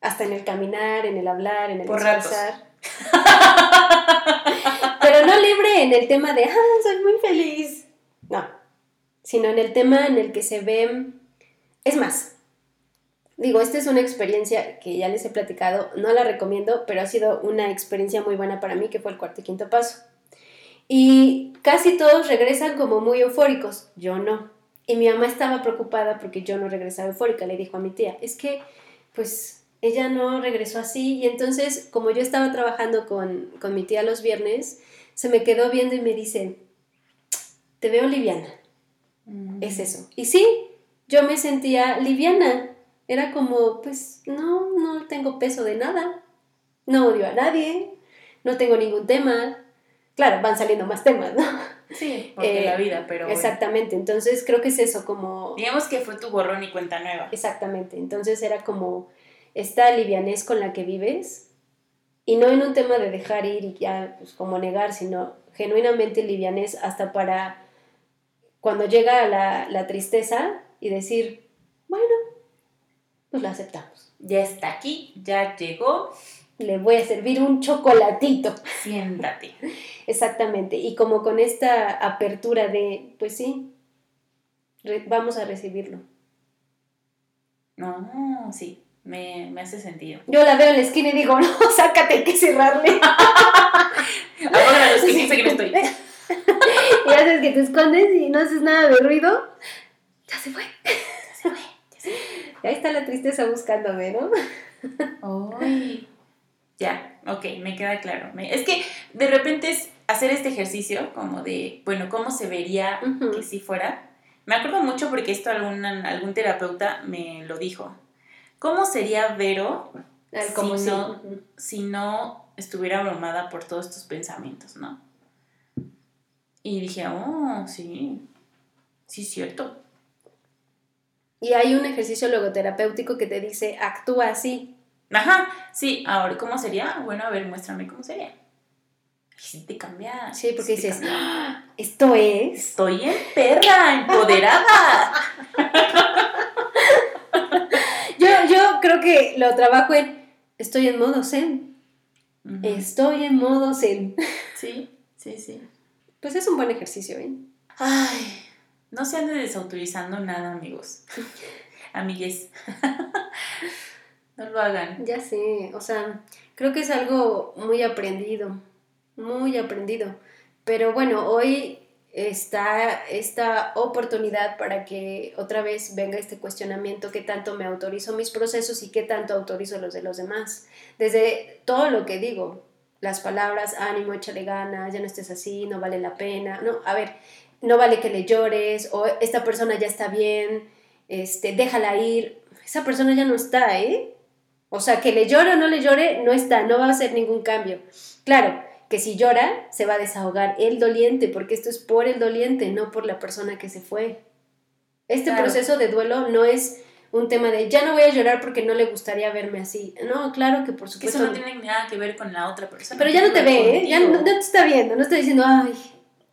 C: Hasta en el caminar, en el hablar, en el
B: Por
C: expresar. Pero no libre en el tema de, ah, soy muy feliz. No, sino en el tema en el que se ve... Es más, digo, esta es una experiencia que ya les he platicado, no la recomiendo, pero ha sido una experiencia muy buena para mí, que fue el cuarto y quinto paso. Y casi todos regresan como muy eufóricos, yo no. Y mi mamá estaba preocupada porque yo no regresaba eufórica, le dijo a mi tía, es que, pues, ella no regresó así. Y entonces, como yo estaba trabajando con, con mi tía los viernes, se me quedó viendo y me dice, te veo liviana. Es eso. Y sí, yo me sentía liviana. Era como, pues, no, no tengo peso de nada. No odio a nadie. No tengo ningún tema. Claro, van saliendo más temas, ¿no?
B: Sí, porque
C: Eh,
B: la vida, pero bueno.
C: Exactamente. Entonces, creo que es eso, como...
B: digamos que fue tu borrón y cuenta nueva.
C: Exactamente. Entonces era como esta livianez con la que vives y no en un tema de dejar ir y ya pues como negar, sino genuinamente livianez hasta para cuando llega la, la tristeza y decir, bueno, pues la aceptamos.
B: Ya está aquí, ya llegó,
C: Le voy a servir un chocolatito.
B: siéntate.
C: Exactamente. Y como con esta apertura de, pues sí, vamos a recibirlo.
B: No, sí, me, me hace sentido.
C: Yo la veo en la esquina y digo, no, sácate, hay que cerrarle.
B: Ahora los que piensan que no estoy.
C: y haces que te escondes y no haces nada de ruido, ya se fue. Y ahí está la tristeza buscándome, ¿no?
B: Ay. Ya, ok, me queda claro. Es que de repente es hacer este ejercicio como de, bueno, ¿cómo se vería
C: Ujú.
B: que si fuera? Me acuerdo mucho porque esto algún, algún terapeuta me lo dijo. ¿Cómo sería Vero
C: Al como
B: si, no,
C: ujú.
B: si no estuviera abrumada por todos estos pensamientos, ¿no? Y dije, oh, sí, sí, cierto.
C: Y hay un ejercicio logoterapéutico que te dice, actúa así.
B: Ajá, sí, ahora, ¿cómo sería? Bueno, a ver, muéstrame cómo sería. Y sí te cambia.
C: Sí, porque
B: sí
C: dices. "Ah, esto es.
B: Estoy en perra, empoderada.
C: Yo, yo creo que lo trabajo en, estoy en modo zen. Estoy en modo zen.
B: Sí, sí, sí.
C: Pues es un buen ejercicio, ¿eh?
B: Ay, no se ande desautorizando nada, amigos. Amigues. Lo hagan.
C: Ya sé, o sea, creo que es algo muy aprendido, muy aprendido. Pero bueno, hoy está esta oportunidad para que otra vez venga este cuestionamiento, qué tanto me autorizo mis procesos y qué tanto autorizo los de los demás. Desde todo lo que digo, las palabras, ánimo, échale ganas, ya no estés así, no vale la pena, no, a ver, no vale que le llores, o esta persona ya está bien, este, déjala ir, esa persona ya no está, ¿eh? O sea, que le llore o no le llore, no está, no va a hacer ningún cambio. Claro, que si llora, se va a desahogar el doliente, porque esto es por el doliente, no por la persona que se fue. Este proceso de duelo no es un tema de ya no voy a llorar porque no le gustaría verme así. No, claro que por supuesto.
B: Que eso no tiene nada que ver con la otra persona.
C: Pero ya no te ve, ¿eh? Ya no, te está viendo, no está diciendo, ay,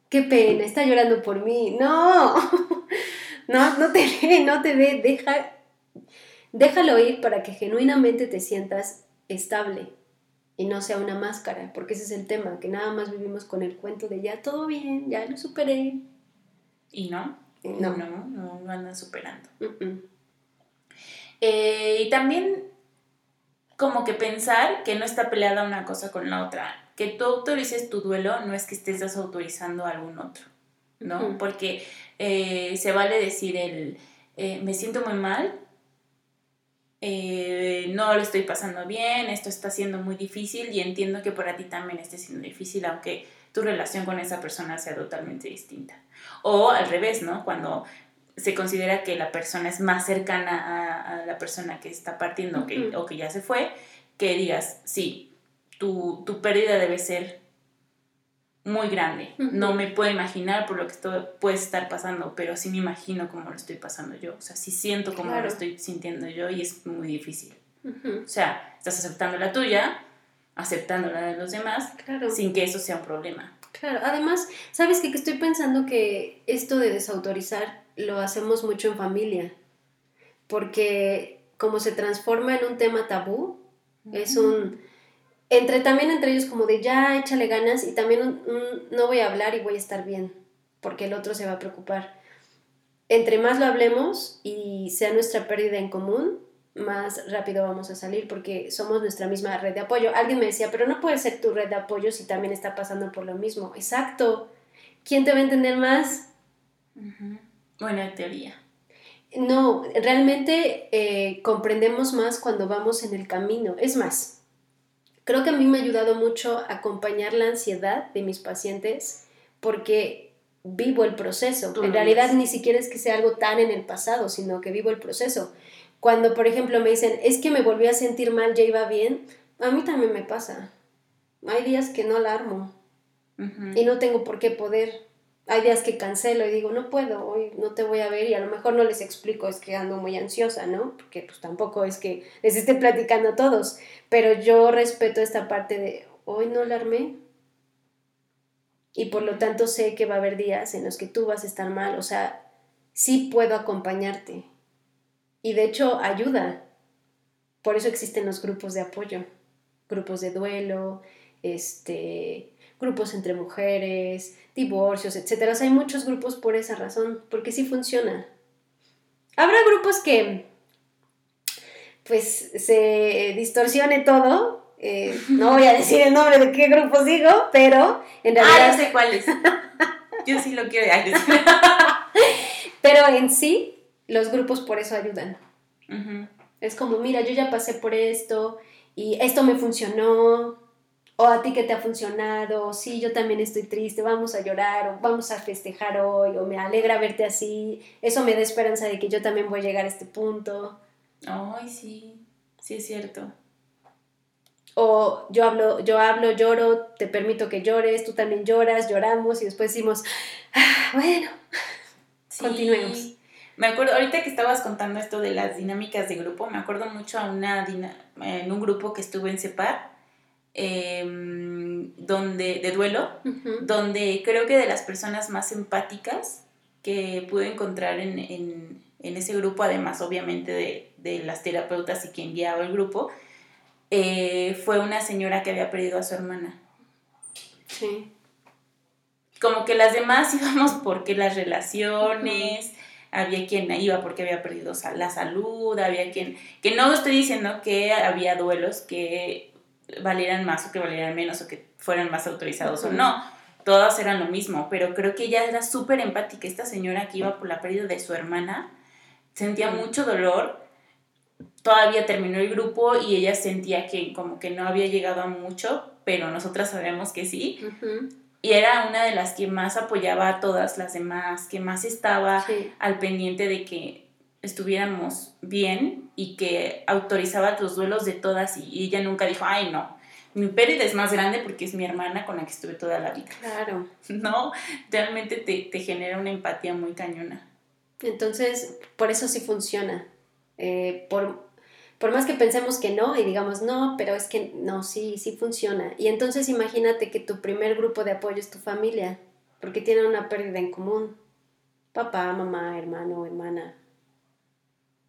C: qué pena, está llorando por mí. No, no, no te ve, no te ve, deja, déjalo ir para que genuinamente te sientas estable y no sea una máscara, porque ese es el tema, que nada más vivimos con el cuento de ya todo bien, ya lo superé.
B: Y no, no, no, no, no andan superando. Eh, y también como que pensar que no está peleada una cosa con la otra. Que tú autorices tu duelo no es que estés desautorizando a algún otro, ¿no? Porque eh, se vale decir el eh, me siento muy mal, no lo estoy pasando bien, esto está siendo muy difícil y entiendo que para ti también esté siendo difícil, aunque tu relación con esa persona sea totalmente distinta. O al revés, ¿no? Cuando se considera que la persona es más cercana a, la persona que está partiendo o que ya se fue, que digas, sí, tu, tu pérdida debe ser muy grande. No me puedo imaginar por lo que esto puede estar pasando, pero sí me imagino cómo lo estoy pasando yo. O sea, sí siento cómo lo estoy sintiendo yo y es muy difícil. O sea, estás aceptando la tuya, aceptando la de los demás, sin que eso sea un problema.
C: Claro, además, ¿sabes qué? Que estoy pensando que esto de desautorizar lo hacemos mucho en familia, porque como se transforma en un tema tabú, es un... Entre también entre ellos como de ya échale ganas y también no voy a hablar y voy a estar bien, porque el otro se va a preocupar. Entre más lo hablemos y sea nuestra pérdida en común, más rápido vamos a salir porque somos nuestra misma red de apoyo. Alguien me decía, pero no puede ser tu red de apoyo si también está pasando por lo mismo. Exacto. ¿Quién te va a entender más?
B: Buena teoría.
C: No, realmente eh, comprendemos más cuando vamos en el camino. Es más, creo que a mí me ha ayudado mucho acompañar la ansiedad de mis pacientes porque vivo el proceso. en realidad ni siquiera es que sea algo tan en el pasado, sino que vivo el proceso. Cuando, por ejemplo, me dicen, es que me volví a sentir mal, ya iba bien, a mí también me pasa. Hay días que no alarmo y no tengo por qué poder. Hay días que cancelo y digo, no puedo, hoy no te voy a ver y a lo mejor no les explico, es que ando muy ansiosa, ¿no? Porque pues tampoco es que les esté platicando a todos, pero yo respeto esta parte de, hoy no alarmé y por lo tanto sé que va a haber días en los que tú vas a estar mal, o sea, sí puedo acompañarte y de hecho ayuda. Por eso existen los grupos de apoyo, grupos de duelo, este, grupos entre mujeres, divorcios, etc. hay muchos grupos por esa razón, porque sí funciona. Habrá grupos que pues se distorsione todo. Eh, no voy a decir el nombre de qué grupos digo, pero en
B: ah, realidad... Ah, sé cuáles. Yo sí lo quiero.
C: pero en sí los grupos por eso ayudan. Es como, mira, yo ya pasé por esto y esto me funcionó, o a ti que te ha funcionado, sí, yo también estoy triste, vamos a llorar, o vamos a festejar hoy, o me alegra verte así, eso me da esperanza de que yo también voy a llegar a este punto.
B: Ay, sí, sí es cierto.
C: O yo hablo, yo hablo, lloro, te permito que llores, tú también lloras, lloramos y después decimos, ah, bueno, continuemos.
B: Me acuerdo, ahorita que estabas contando esto de las dinámicas de grupo, me acuerdo mucho a una en un grupo que estuve en CEPAR, em, donde, de duelo, donde creo que de las personas más empáticas que pude encontrar en, en, en ese grupo, además obviamente de, de, las terapeutas y quien guiaba el grupo, eh, fue una señora que había perdido a su hermana. Sí. Como que las demás íbamos porque las relaciones había quien iba porque había perdido la salud, había quien, que no estoy diciendo que había duelos que valieran más o que valieran menos o que fueran más autorizados o no, todas eran lo mismo, pero creo que ella era súper empática, esta señora que iba por la pérdida de su hermana, sentía mucho dolor, todavía terminó el grupo y ella sentía que como que no había llegado a mucho, pero nosotras sabemos que sí. Y era una de las que más apoyaba a todas las demás, que más estaba al pendiente de que estuviéramos bien y que autorizaba los duelos de todas y, ella nunca dijo, ay no, mi pérdida es más grande porque es mi hermana con la que estuve toda la vida.
C: Claro.
B: No, realmente te, te genera una empatía muy cañona.
C: Entonces, por eso sí funciona. Eh, por, por más que pensemos que no y digamos no, pero es que no, sí, sí funciona. Y entonces imagínate que tu primer grupo de apoyo es tu familia, porque tienen una pérdida en común. Papá, mamá, hermano, hermana.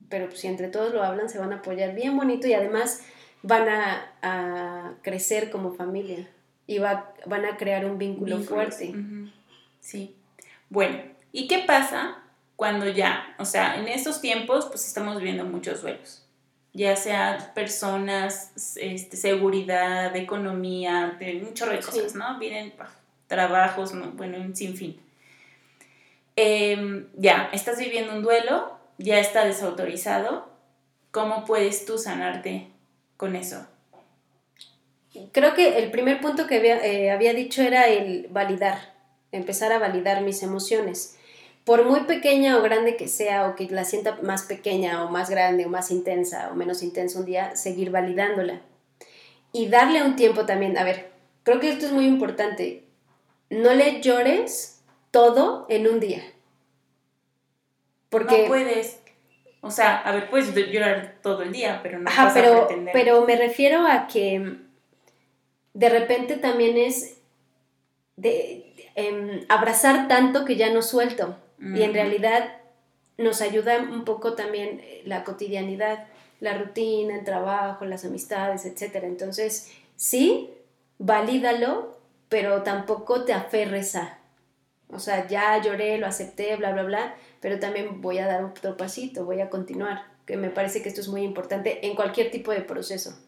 C: Pero pues, si entre todos lo hablan, se van a apoyar bien bonito y además van a, crecer como familia y va, van a crear un vínculo fuerte.
B: Sí. Bueno, ¿y qué pasa cuando ya, o sea, en estos tiempos pues estamos viendo muchos duelos? ya sea personas, este, seguridad, economía, de muchas de cosas, ¿no? Vienen trabajos, bueno, un sinfín. Em, ya, estás viviendo un duelo, ya está desautorizado. ¿Cómo puedes tú sanarte con eso?
C: Creo que el primer punto que había, eh, había dicho era el validar, empezar a validar mis emociones por muy pequeña o grande que sea, o que la sienta más pequeña o más grande o más intensa o menos intensa un día, seguir validándola. Y darle un tiempo también. A ver, creo que esto es muy importante. No le llores todo en un día.
B: Porque... No puedes. O sea, a ver, puedes llorar todo el día, pero no
C: Ajá, pero, Pero me refiero a que de repente también es de, em, abrazar tanto que ya no suelto. Y en realidad nos ayuda un poco también eh, la cotidianidad, la rutina, el trabajo, las amistades, etc. Entonces, sí, valídalo, pero tampoco te aferres a. O sea, ya lloré, lo acepté, bla, bla, bla, pero también voy a dar otro pasito, voy a continuar, que me parece que esto es muy importante en cualquier tipo de proceso.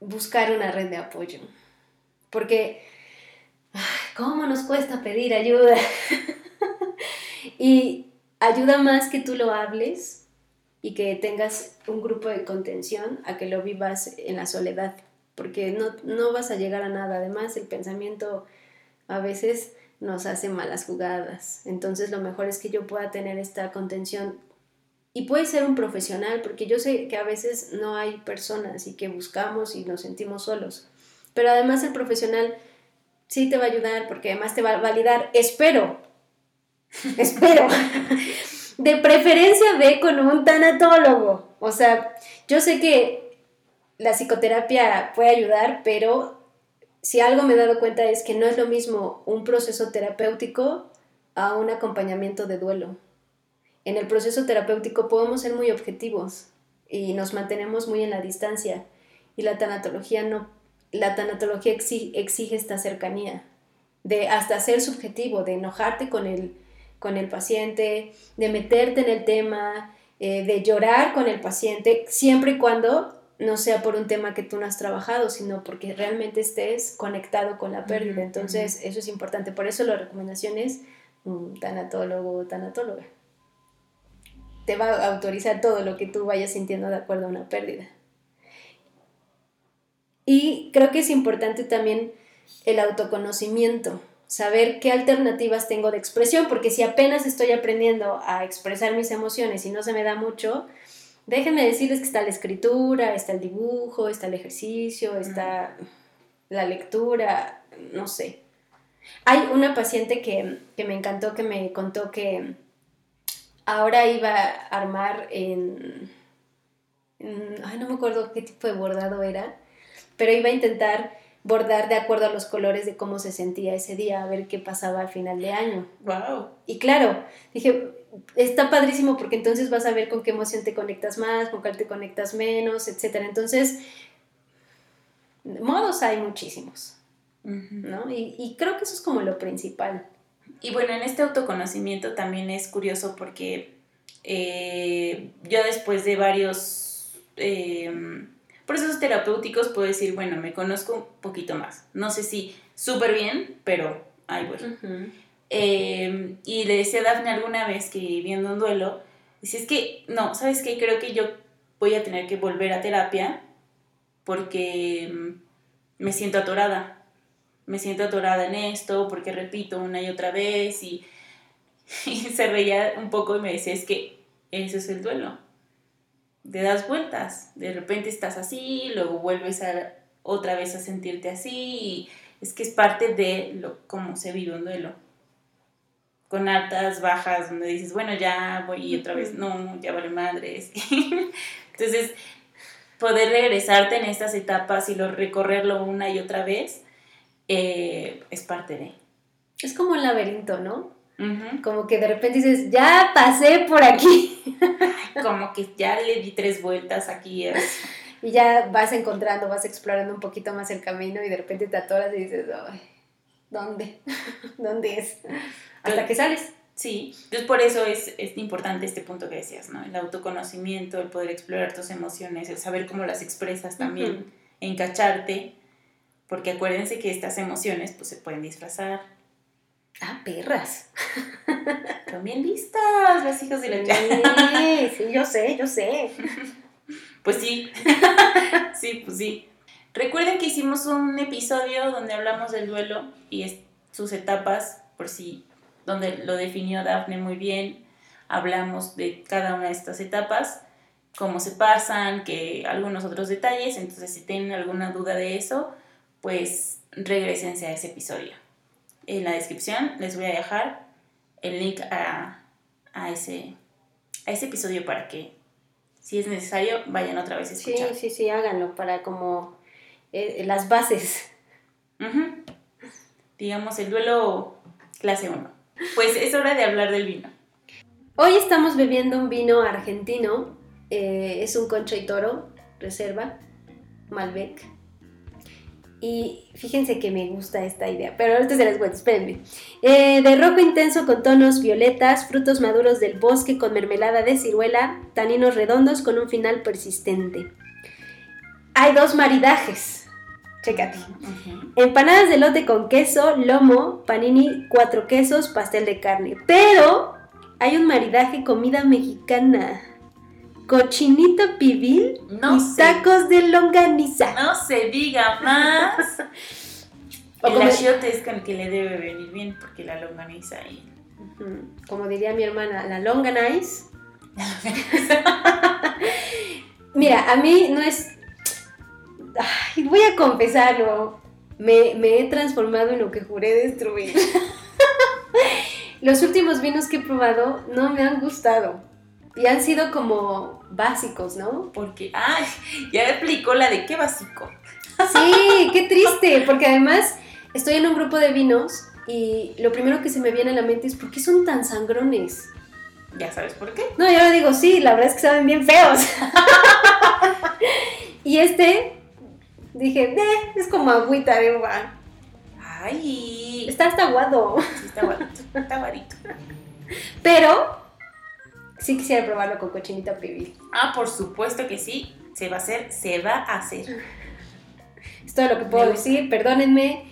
C: Buscar una red de apoyo. Porque ¿cómo nos cuesta pedir ayuda? y ayuda más que tú lo hables y que tengas un grupo de contención a que lo vivas en la soledad, porque no, no vas a llegar a nada. Además, el pensamiento a veces nos hace malas jugadas. Entonces, lo mejor es que yo pueda tener esta contención. Y puede ser un profesional, porque yo sé que a veces no hay personas y que buscamos y nos sentimos solos. Pero además el profesional sí te va a ayudar porque además te va a validar. Espero, espero. De preferencia ve con un tanatólogo. O sea, yo sé que la psicoterapia puede ayudar, pero si algo me he dado cuenta es que no es lo mismo un proceso terapéutico a un acompañamiento de duelo. En el proceso terapéutico podemos ser muy objetivos y nos mantenemos muy en la distancia y la tanatología no la tanatología exige, esta cercanía, de hasta ser subjetivo, de enojarte con el, con el paciente, de meterte en el tema, eh, de llorar con el paciente, siempre y cuando no sea por un tema que tú no has trabajado, sino porque realmente estés conectado con la pérdida. Entonces, eso es importante. Por eso la recomendación es un tanatólogo o tanatóloga. Te va a autorizar todo lo que tú vayas sintiendo de acuerdo a una pérdida. Y creo que es importante también el autoconocimiento, saber qué alternativas tengo de expresión, porque si apenas estoy aprendiendo a expresar mis emociones y no se me da mucho, déjenme decirles que está la escritura, está el dibujo, está el ejercicio, está la lectura, no sé. Hay una paciente que, me encantó, que me contó que ahora iba a armar en, en, Ay, no me acuerdo qué tipo de bordado era, pero iba a intentar bordar de acuerdo a los colores de cómo se sentía ese día, a ver qué pasaba al final de año.
B: Wow.
C: Y claro, dije, está padrísimo porque entonces vas a ver con qué emoción te conectas más, con cuál te conectas menos, etc. Entonces, modos hay muchísimos, ¿no? Y, creo que eso es como lo principal.
B: Y bueno, en este autoconocimiento también es curioso porque eh, yo después de varios... Eh, procesos terapéuticos puedo decir, bueno, me conozco un poquito más. No sé si súper bien, pero ahí voy. Em, y le decía a Dafne alguna vez que viendo un duelo, dice, es que, no, ¿sabes qué? Creo que yo voy a tener que volver a terapia porque em, me siento atorada. Me siento atorada en esto porque repito una y otra vez y se reía un poco y me decía, es que ese es el duelo. Te das vueltas, de repente estás así, luego vuelves a, otra vez a sentirte así, y es que es parte de lo, cómo se vive un duelo. Con altas, bajas, donde dices, bueno, ya voy y otra vez, no, ya vale madres. Entonces, poder regresarte en estas etapas y lo, recorrerlo una y otra vez eh, es parte de.
C: Es como un laberinto, ¿no? Como que de repente dices, ya pasé por aquí.
B: como que ya le di tres vueltas aquí.
C: y ya vas encontrando, vas explorando un poquito más el camino y de repente te atoras y dices, ¿dónde? ¿Dónde es? Hasta que sales.
B: Sí, entonces por eso es, es, importante este punto que decías, ¿no? El autoconocimiento, el poder explorar tus emociones, el saber cómo las expresas también, encacharte, porque acuérdense que estas emociones pues se pueden disfrazar.
C: Ah, perras.
B: Bien listas las hijas de la
C: Sí, sí, yo sé, yo sé.
B: Pues sí, sí, pues sí. Recuerden que hicimos un episodio donde hablamos del duelo y sus etapas, por si donde lo definió Daphne muy bien. Hablamos de cada una de estas etapas, cómo se pasan, que algunos otros detalles. Entonces, si tienen alguna duda de eso, pues regresense a ese episodio. En la descripción les voy a dejar el link a, ese, a ese episodio para que, si es necesario, vayan otra vez a escuchar.
C: Sí, sí, sí, háganlo para como eh, las bases.
B: Digamos, el duelo clase 1. Pues es hora de hablar del vino.
C: Hoy estamos bebiendo un vino argentino. Eh, es un concho y toro, reserva, Malbec. Y fíjense que me gusta esta idea, pero ahorita se les cuento, espérenme. Eh, de rojo intenso con tonos violetas, frutos maduros del bosque con mermelada de ciruela, taninos redondos con un final persistente. Hay dos maridajes Chécate. Empanadas de lote con queso, lomo, panini, cuatro quesos, pastel de carne. Pero hay un maridaje comida mexicana. Cochinito pibil y tacos de longaniza.
B: No se diga más. el achiote es con el que le debe venir bien porque la longaniza ahí.
C: Como diría mi hermana, la longaniza. Mira, a mí no es Ay, voy a confesarlo. Me, he transformado en lo que juré destruir. Los últimos vinos que he probado no me han gustado. Y han sido como básicos, ¿no?
B: Porque, ay, ya explicó la de qué básico.
C: Sí, qué triste, porque además estoy en un grupo de vinos y lo primero que se me viene a la mente es ¿por qué son tan sangrones?
B: ¿Ya sabes por qué?
C: No, yo le digo, sí, la verdad es que saben bien feos. y este dije, eh, es como agüita de uva.
B: Ay.
C: Está hasta aguado.
B: Sí, está aguadito. Está aguadito.
C: Pero sí quisiera probarlo con cochinita pibil.
B: Ah, por supuesto que sí. Se va a hacer, se va a hacer.
C: Es todo lo que puedo decir. Perdónenme.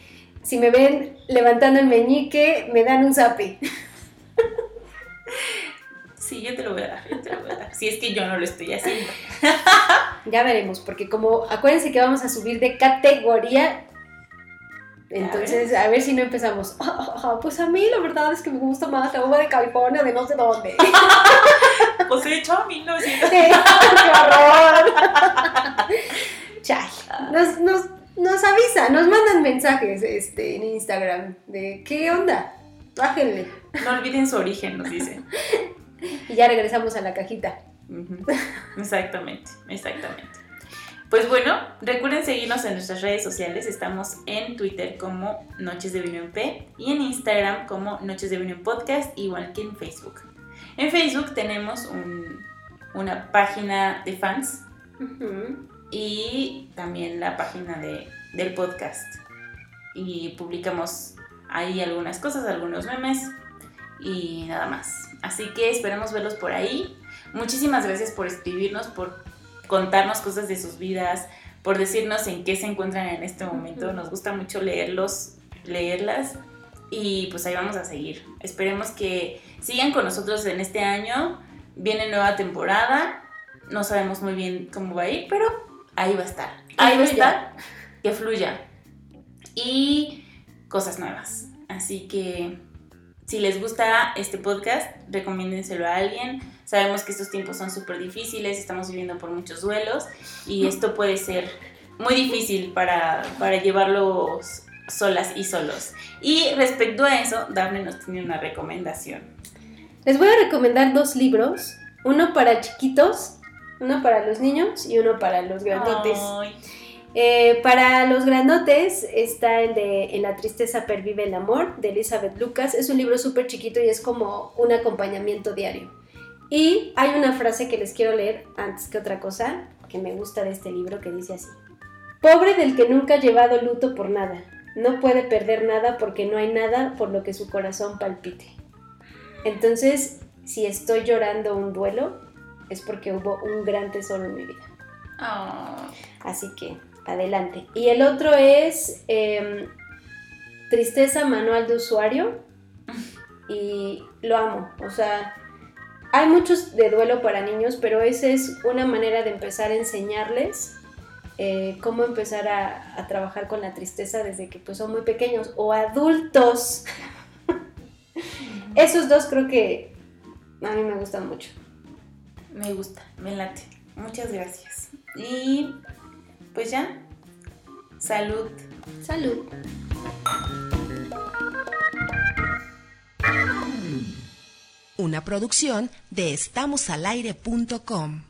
C: Si me ven levantando el meñique, me dan un zape.
B: Sí, yo te lo voy a dar, yo te lo voy a dar. Si es que yo no lo estoy haciendo.
C: ya veremos, porque como acuérdense que vamos a subir de categoría. Entonces, a ver si no empezamos. pues a mí la verdad es que me gusta más la uva de California de no sé dónde.
B: pues he hecho a mí no
C: ¡Qué horror! Chay. Nos, nos, nos avisa, nos mandan mensajes este, en Instagram de ¿qué onda? Bájenle.
B: No olviden su origen, nos dicen
C: y ya regresamos a la cajita.
B: Exactamente, exactamente. Pues bueno, recuerden seguirnos en nuestras redes sociales. Estamos en Twitter como Noches de Vino en P y en Instagram como Noches de Vino en Podcast, igual que en Facebook. En Facebook tenemos una página de fans y también la página de, del podcast. Y publicamos ahí algunas cosas, algunos memes y nada más. Así que esperamos verlos por ahí. Muchísimas gracias por escribirnos, por contarnos cosas de sus vidas, por decirnos en qué se encuentran en este momento. Nos gusta mucho leerlos, leerlas y pues ahí vamos a seguir. Esperemos que sigan con nosotros en este año. Viene nueva temporada. No sabemos muy bien cómo va a ir, pero ahí va a estar. Ahí va a estar. Que fluya. Y cosas nuevas. Así que si les gusta este podcast, recomiéndenselo a alguien. Sabemos que estos tiempos son súper difíciles, estamos viviendo por muchos duelos y esto puede ser muy difícil para, para llevarlos solas y solos. Y respecto a eso, Daphne nos tiene una recomendación.
C: Les voy a recomendar dos libros, uno para chiquitos, uno para los niños y uno para los grandotes. Eh, para los grandotes está el de En la tristeza pervive el amor de Elizabeth Lucas. Es un libro súper chiquito y es como un acompañamiento diario. Y hay una frase que les quiero leer antes que otra cosa que me gusta de este libro que dice así. Pobre del que nunca ha llevado luto por nada. No puede perder nada porque no hay nada por lo que su corazón palpite. Entonces, si estoy llorando un duelo, es porque hubo un gran tesoro en mi vida.
B: Ah.
C: Así que adelante. Y el otro es em, Tristeza Manual de Usuario. Y lo amo. O sea, hay muchos de duelo para niños, pero esa es una manera de empezar a enseñarles eh, cómo empezar a, a, trabajar con la tristeza desde que pues, son muy pequeños o adultos. Esos dos creo que a mí me gustan mucho.
B: Me gusta, me late. Muchas gracias. Y pues ya, salud.
C: Salud.
D: Una producción de estamosalaire.com.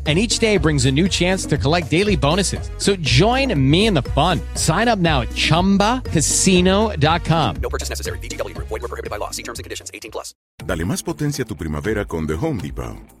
E: And each day brings a new chance to collect daily bonuses. So join me in the fun. Sign up now at chumbacasino.com.
F: No purchase necessary. BGW. Void were prohibited by law. See terms and conditions 18 plus.
G: Dale más potencia a tu primavera con The Home Depot.